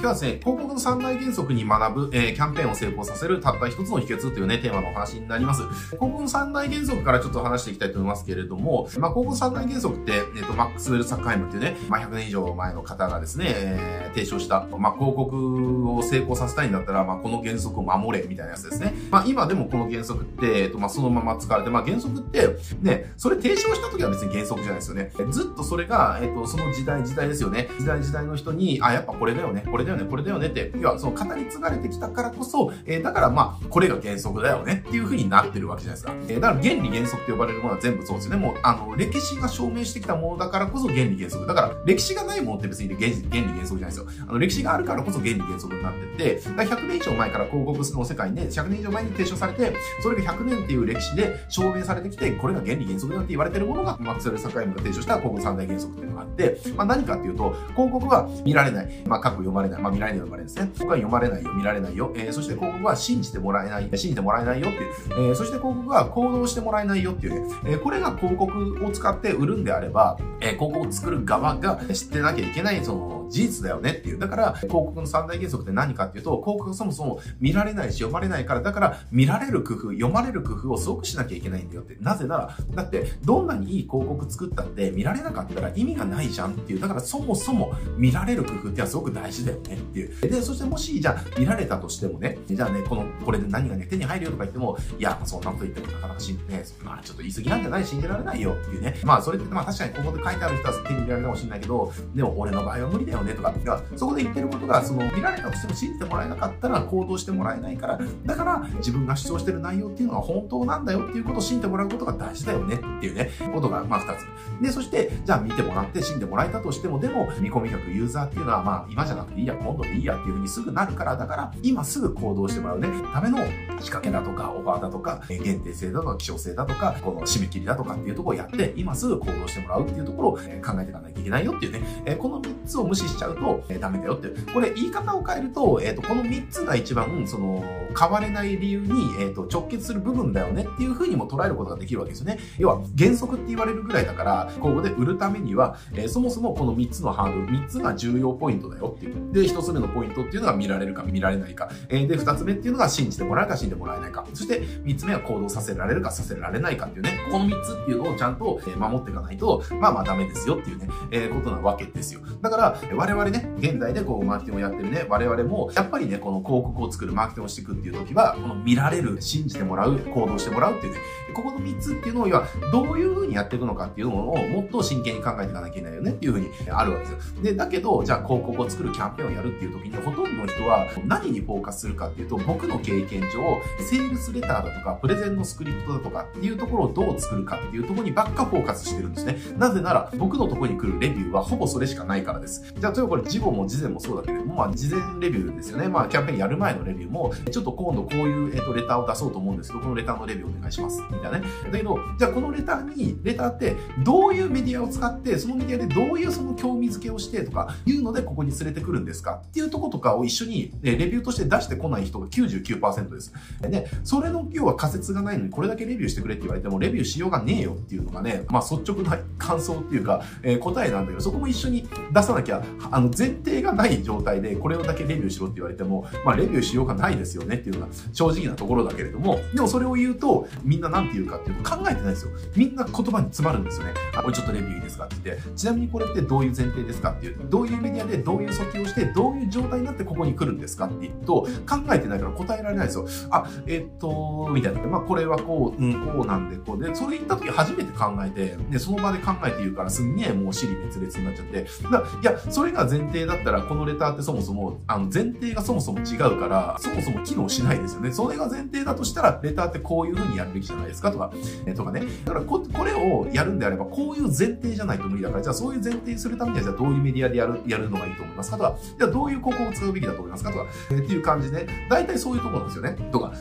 今日はですね、広告の三大原則に学ぶ、えー、キャンペーンを成功させるたった一つの秘訣というね、テーマのお話になります。広告の三大原則からちょっと話していきたいと思いますけれども、まあ、広告三大原則って、えっ、ー、と、マックスウェル・サッカイムっていうね、まあ、100年以上前の方がですね、えー、提唱した、まあ、広告を成功させたいんだったら、まあ、この原則を守れ、みたいなやつですね。まあ、今でもこの原則って、えっ、と、まあ、そのまま使われて、まあ、原則って、ね、それ提唱した時は別に原則じゃないですよね。ずっとそれが、えっ、と、その時代時代ですよね。時代時代の人に、あ、やっぱこれだよね、これだよね、これだよねって、要はその語り継がれてきたからこそ、えー、だからまあ、これが原則だよねっていう風になってるわけじゃないですか。えー、だから原理原則って呼ばれるものは全部そうですよね。もう、あの、歴史が証明してきたものだからこそ原理原則。だから、歴史がないものって別に原理原理原則じゃないですよ。あの、歴史があるからこそ原理原則になってて、だ100年以上前から広告の世界にね、100年以上前に提唱されて、それが100年っていう歴史で証明されてきて、これが原理原則だって言われてるものが、マクスウェル・サカイムが提唱した広告三大原則っていうのがあって、まあ何かっていうと、広告は見られない。まあ、過去読まれない。まあ、見られない読まれないですね。僕は読まれないよ、見られないよ。えー、そして広告は信じてもらえない。信じてもらえないよっていう。えー、そして広告は行動してもらえないよっていうね。えー、これが広告を使って売るんであれば、えー、広告を作る側が知ってなきゃいけない、その、事実だよねっていう。だから、広告の三大原則って何かっていうと、広告そもそも見られないし読まれないから、だから見られる工夫、読まれる工夫をすごくしなきゃいけないんだよって。なぜなら、だって、どんなにいい広告作ったって見られなかったら意味がないじゃんっていう。だからそもそも見られる工夫ってはすごく大事だよねっていう。で、そしてもし、じゃあ見られたとしてもね、じゃあね、この、これで何がね、手に入るよとか言っても、いや、そんなこと言ってもなかなか信じね、まあちょっと言い過ぎなんじゃない？信じられないよっていうね。まあそれって、まあ確かにここで書いてある人は手に入れられるかもしれないけど、でも俺の場合は無理だよねとか、そこで言ってることが、その、見られたとしても信じてもらえなかったら行動してもらえないから、だから自分が主張してる内容っていうのは本当なんだよっていうことを信じてもらうことが大事だよねっていうね、ことが、まあ二つ。で、そして、じゃあ見てもらって信じてもらえたとしても、でも、見込み客、ユーザーっていうのは、まあ今じゃなくていいや、今度でいいやっていうふうにすぐなるから、だから、今すぐ行動してもらうね、ための仕掛けだとか、オファーだとか、限定性だとか、希少性だとか、この締め切りだとかっていうところをやって、今すぐ行動してもらうっていうところを考えていかなきゃいけないよっていうね、この3つを無視しちゃうと、ダメだよっていう。これ言い方を変えると、えっ、ー、と、この3つが一番、その、変われない理由に、えっ、ー、と、直結する部分だよねっていうふうにも捉えることができるわけですよね。要は、原則って言われるぐらいだから、ここで売るためには、えー、そもそもこの3つのハードル、3つが重要ポイントだよっていう。で、1つ目のポイントっていうのが見られるか見られないか。えー、で、2つ目っていうのが信じてもらえるか信じてもらえないか。そして、3つ目は行動させられるかさせられないかっていうね。この3つっていうのをちゃんと守っていかないと、まあまあダメですよっていうね、えー、ことなわけですよ。だから、我々ね、現代でこう、マーケティングをやってるね、我々も、やっぱりね、この広告を作る、マーケティングをしていくっていう時は、この見られる、信じてもらう、行動してもらうっていうね、ここの3つっていうのを、要は、どういう風にやっていくのかっていうのを、もっと真剣に考えていかなきゃいけないよねっていう風にあるわけですよ。で、だけど、じゃあ広告を作るキャンペーンをやるっていう時に、ほとんどの人は何にフォーカスするかっていうと、僕の経験上、セールスレターだとか、プレゼンのスクリプトだとかっていうところをどう作るかっていうところにばっかフォーカスしてるんですね。なぜなら、僕のところに来るレビューはほぼそれしかないからです。じゃあ、例えばこれ、事後も事前もそうだけれども、まあ、事前レビューですよね。まあ、キャンペーンやる前のレビューも、ちょっと今度こういう、えっ、と、レターを出そうと思うんですけど、このレターのレビューお願いします。みたいなね。だけど、じゃあこのレターに、レターってどういうメディアを使って、そのメディアでどういうその興味づけをしてとか、いうのでここに連れてくるんですかっていうとことかを一緒に、レビューとして出してこない人が99%です。で、それの要は仮説がないのにこれだけレビューしてくれって言われても、レビューしようがねえよっていうのがね、まあ率直な感想っていうか、えー、答えなんだけど、そこも一緒に出さなきゃ、あの前提がない状態でこれをだけレビューしろって言われても、まあレビューしようがないですよねっていうのが正直なところだけれども、でもそれを言うと、みんななんて言うかっていうと考えてないですよ。みんな言葉に詰まるんですよね。あ、これちょっとレビューいいですかって言って、ちなみにこれってどういう前提ですかっていう、どういうメディアでどういう訴求をして、どういう状態になってここに来るんですかって言うと、考えてないから答えられないですよ。あ、えっと、みたいな。まあこれはこう、うん、こうなんで、こうで、それ言った時初めて考えて、で、その場で考えて言うからすんげえもう尻滅裂になっちゃって、だいや、それが前提だったら、このレターってそもそも、あの、前提がそもそも違うから、そもそも機能しないですよね。それが前提だとしたら、レターってこういう風にやるべきじゃないですかとか、えとかね。だからこ、これをやるんであれば、こういう前提じゃないと無理だから、じゃあそういう前提にするためには、じゃあどういうメディアでやる、やるのがいいと思いますかとか、じゃあどういう広告を使うべきだと思いますかとか、えー、っていう感じで、大体そういうところなんですよね。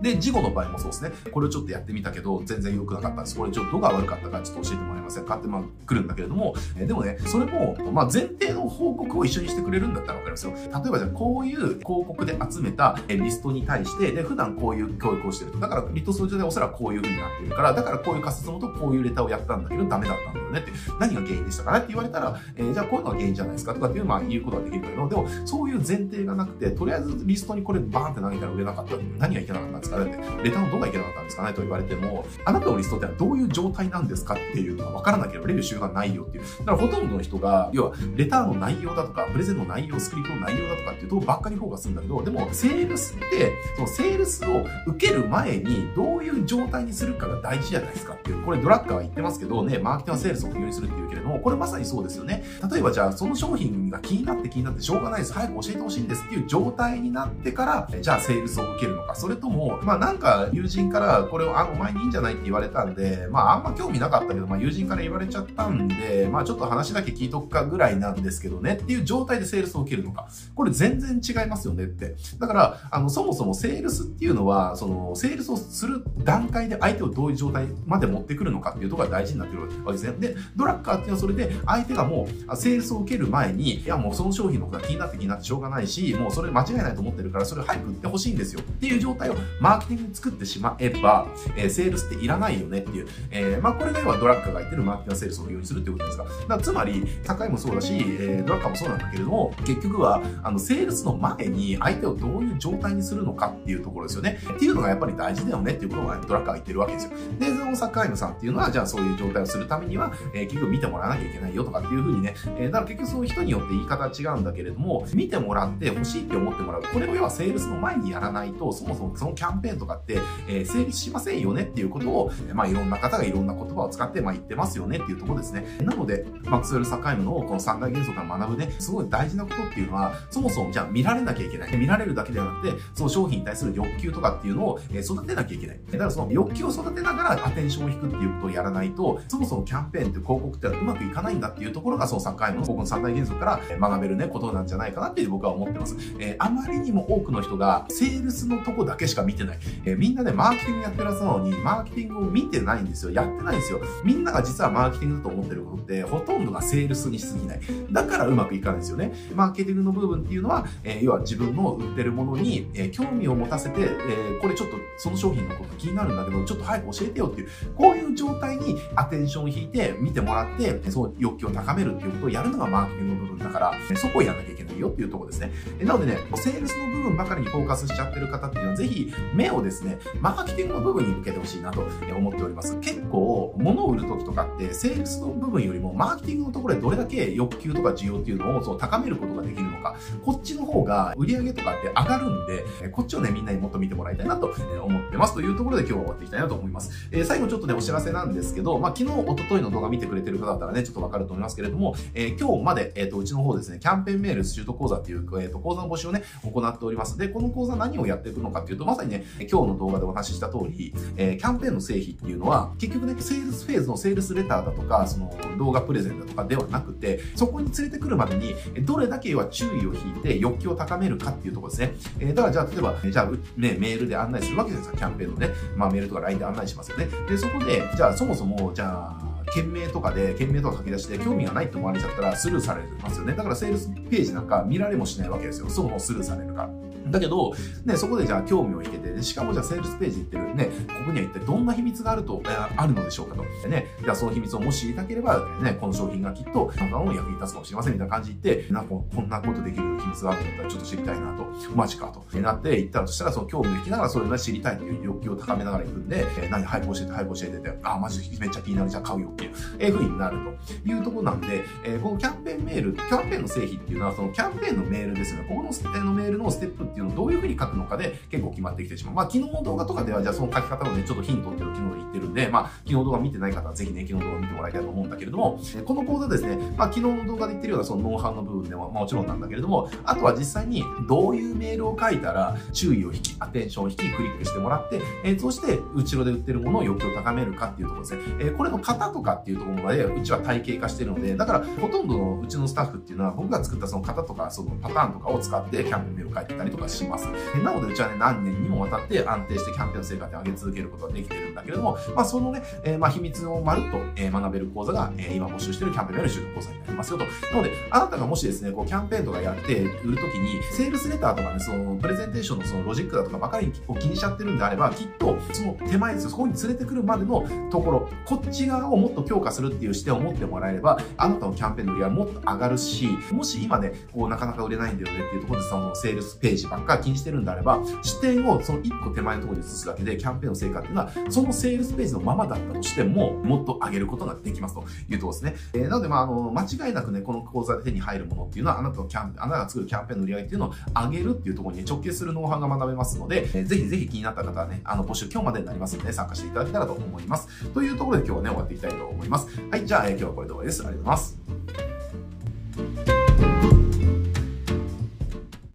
で、事後の場合もそうですね。これをちょっとやってみたけど、全然良くなかったです。これちょっとどが悪かったかちょっと教えてもらえませんか？って、まあ、来るんだけれども、えでもね、それも、まあ、前提の報告を一緒にしてくれるんだったらわかりますよ。例えばじゃあ、こういう広告で集めたリストに対して、で、普段こういう教育をしてると。だから、リットス上でおそらくこういう風になってるから、だからこういう仮説のもとこういうレターをやったんだけど、ダメだったんだよねって。何が原因でしたかね？って言われたら、えー、じゃあこういうのが原因じゃないですか？とかっていう、まあ、言うことができるけど、でも、そういう前提がなくて、とりあえずリストにこれバーンって投げたら売れなかった。何がいけなかった？んですかね。レターのどこがいけなかったんですかねと言われても、あなたのリストってどういう状態なんですかっていうのが分からなければレビュー集がないよっていう。だからほとんどの人が、要は、レターの内容だとか、プレゼンの内容、スクリプトの内容だとかっていうとばっかりフォーカスするんだけど、でも、セールスって、そのセールスを受ける前にどういう状態にするかが大事じゃないですかっていう。これドラッカーは言ってますけどね、マーケティングはセールスを不要にするっていうけれども、これまさにそうですよね。例えばじゃあ、その商品が気になって気になってしょうがないです。早く教えてほしいんですっていう状態になってから、じゃあセールスを受けるのか。それと、もまあなんか友人からこれを、あ、お前にいいんじゃないって言われたんで、まああんま興味なかったけど、まあ友人から言われちゃったんで、まあちょっと話だけ聞いとくかぐらいなんですけどねっていう状態でセールスを受けるのか。これ全然違いますよねって。だから、あの、そもそもセールスっていうのは、その、セールスをする段階で相手をどういう状態まで持ってくるのかっていうところが大事になってくるわけですね。で、ドラッカーっていうのはそれで、相手がもう、セールスを受ける前に、いやもうその商品のことが気になって気になってしょうがないし、もうそれ間違いないと思ってるから、それ早く売ってほしいんですよっていう状態をマーケティング作ってしまえば、えー、セールスっていらないよねっていう、えー、まあこれが要はドラッカーが言ってるマーケティングセールスを不要にするっていうことですが、だかつまり、高いもそうだし、えー、ドラッカーもそうなんだけれども、結局は、あの、セールスの前に相手をどういう状態にするのかっていうところですよね。っていうのがやっぱり大事だよねっていうことが、ドラッカーが言ってるわけですよ。で、そのサッカーイムさんっていうのは、じゃあそういう状態をするためには、えー、結局見てもらわなきゃいけないよとかっていうふうにね、えー、だから結局その人によって言い方は違うんだけれども、見てもらって欲しいって思ってもらう。これを要はセールスの前にやらないと、そもそもそのキャンペーンとかって、え、成立しませんよねっていうことを、まあいろんな方がいろんな言葉を使って、まあ言ってますよねっていうところですね。なので、マックスウェル・サカイムのこの三大原則から学ぶね、すごい大事なことっていうのは、そもそもじゃあ見られなきゃいけない。見られるだけではなくて、その商品に対する欲求とかっていうのを育てなきゃいけない。だからその欲求を育てながらアテンションを引くっていうことをやらないと、そもそもキャンペーンって広告ってうまくいかないんだっていうところが、そのサカイムのここの三大原則から学べるね、ことなんじゃないかなっていう僕は思ってます。えー、あまりにも多くの人が、セールスのとこだけしか見てない。えー、みんなね、マーケティングやってるはずなのに、マーケティングを見てないんですよ。やってないんですよ。みんなが実はマーケティングだと思ってることって、ほとんどがセールスにしすぎない。だからうまくいかないんですよね。マーケティングの部分っていうのは、えー、要は自分の売ってるものに、え興味を持たせて、えこれちょっとその商品のこと気になるんだけど、ちょっと早く教えてよっていう、こういう状態にアテンションを引いて見てもらって、その欲求を高めるっていうことをやるのがマーケティングの部分だから、そこをやらなきゃけないよっていうとこですね。なのでね、セールスの部分ばかりにフォーカスしちゃってる方っていうのは、ぜひ目をですね、マーケティングの部分に向けてほしいなと思っております。結構、物を売るときとかって、セールスの部分よりも、マーケティングのところでどれだけ欲求とか需要っていうのをそう高めることができるか、こっちの方が売り上げとかって上がるんで、こっちをね、みんなにもっと見てもらいたいなと思ってます。というところで今日は終わっていきたいなと思います。えー、最後ちょっとね、お知らせなんですけど、まあ、昨日、一昨日の動画見てくれてる方だったらね、ちょっとわかると思いますけれども、えー、今日まで、えっ、ー、と、うちの方ですね、キャンペーンメールシュート講座っていう、えっ、と、講座の募集をね、行っております。で、この講座何をやっていくのかっていうと、まさにね、今日の動画でお話しした通り、えキャンペーンの成否っていうのは、結局ね、セールスフェーズのセールスレターだとか、その動画プレゼンだとかではなくて、そこに連れてくるまでに、どれだけは注意を引いて欲求を高めるかっていうところですね。えだからじゃあ、例えば、じゃあ、ね、メールで案内するわけですよ、キャンペーンのね。まあ、メールとか LINE で案内しますよね。で、そこで、じゃあ、そもそも、じゃあ、件名とかで、件名とか書き出して興味がないって思われちゃったらスルーされますよね。だからセールスページなんか見られもしないわけですよ。そもそもスルーされるから。だけど、ね、そこでじゃあ興味を引けて、しかもじゃあセールスページ行ってるね、ここには一体どんな秘密があると、え、あるのでしょうかと。ね、じゃあその秘密をもし知りたければ、ね、この商品がきっとあなたの役に立つかもしれませんみたいな感じで言って、なんかこんなことできる秘密があるんだったらちょっと知りたいなと。マジかと。なって行ったらとしたら、その興味を引きながらそれが知りたいという欲求を高めながら行くんで、えー、何、早く教えて、早く教えてて、あ、マジめっちゃ気になる、じゃあ買うよっていう、えー、風になるというとこなんで、えー、このキャンペーンメール、キャンペーンの製品っていうのは、そのキャンペーンのメールですよね。ここののメールのステップっていうのをどういうふうに書くのかで結構決まってきてしまう。まあ、昨日の動画とかでは、じゃあその書き方をね、ちょっとヒントっていうのを昨日で言ってるんで、まあ、昨日動画見てない方はぜひね、昨日動画見てもらいたいと思うんだけれども、この講座ですね、まあ、昨日の動画で言ってるようなそのノウハウの部分でももちろんなんだけれども、あとは実際にどういうメールを書いたら注意を引き、アテンションを引き、クリックしてもらって、えー、そして後ろで売ってるものを欲求を高めるかっていうところですね。えー、これの型とかかっていうところまで、うちは体系化してるので、だから、ほとんどのうちのスタッフっていうのは、僕が作ったその型とか、そのパターンとかを使ってキャンペーンメールを書いてたりとかします。なので、うちはね、何年にもわたって安定してキャンペーンの成果を上げ続けることができてるんだけれども、まあ、そのね、えー、まあ、秘密をまるっと、えー、学べる講座が、えー、今募集しているキャンペーンメール集客講座になりますよと。なので、あなたがもしですね、こう、キャンペーンとかやって売るときに、セールスレターとかね、その、プレゼンテーションのそのロジックだとかばかりを気にしちゃってるんであれば、きっと、その手前ですよ、そこに連れてくるまでのところ、こっち側をもっと強化するっていう視点を持ってもらえれば、あなたのキャンペーンの売上はもっと上がるし、もし今ね、こう、なかなか売れないんだよねっていうところで、その、セールスページばっか気にしてるんであれば、視点をその1個手前のところに移すだけで、キャンペーンの成果っていうのは、そのセールスページのままだったとしても、もっと上げることができますというところですね。えー、なので、まあ、あの、間違いなくね、この講座で手に入るものっていうのは、あなたのキャンペーン、あなたが作るキャンペーンの売り上げっていうのを上げるっていうところに直結するノウハウが学べますので、えー、ぜひぜひ気になった方はね、あの、募集今日までになりますので、参加していただけたらと思います。というところで今日はね、終わっていきたいと思います。はい、じゃあ、えー、今日はこれで終わりです。ありがとうございます。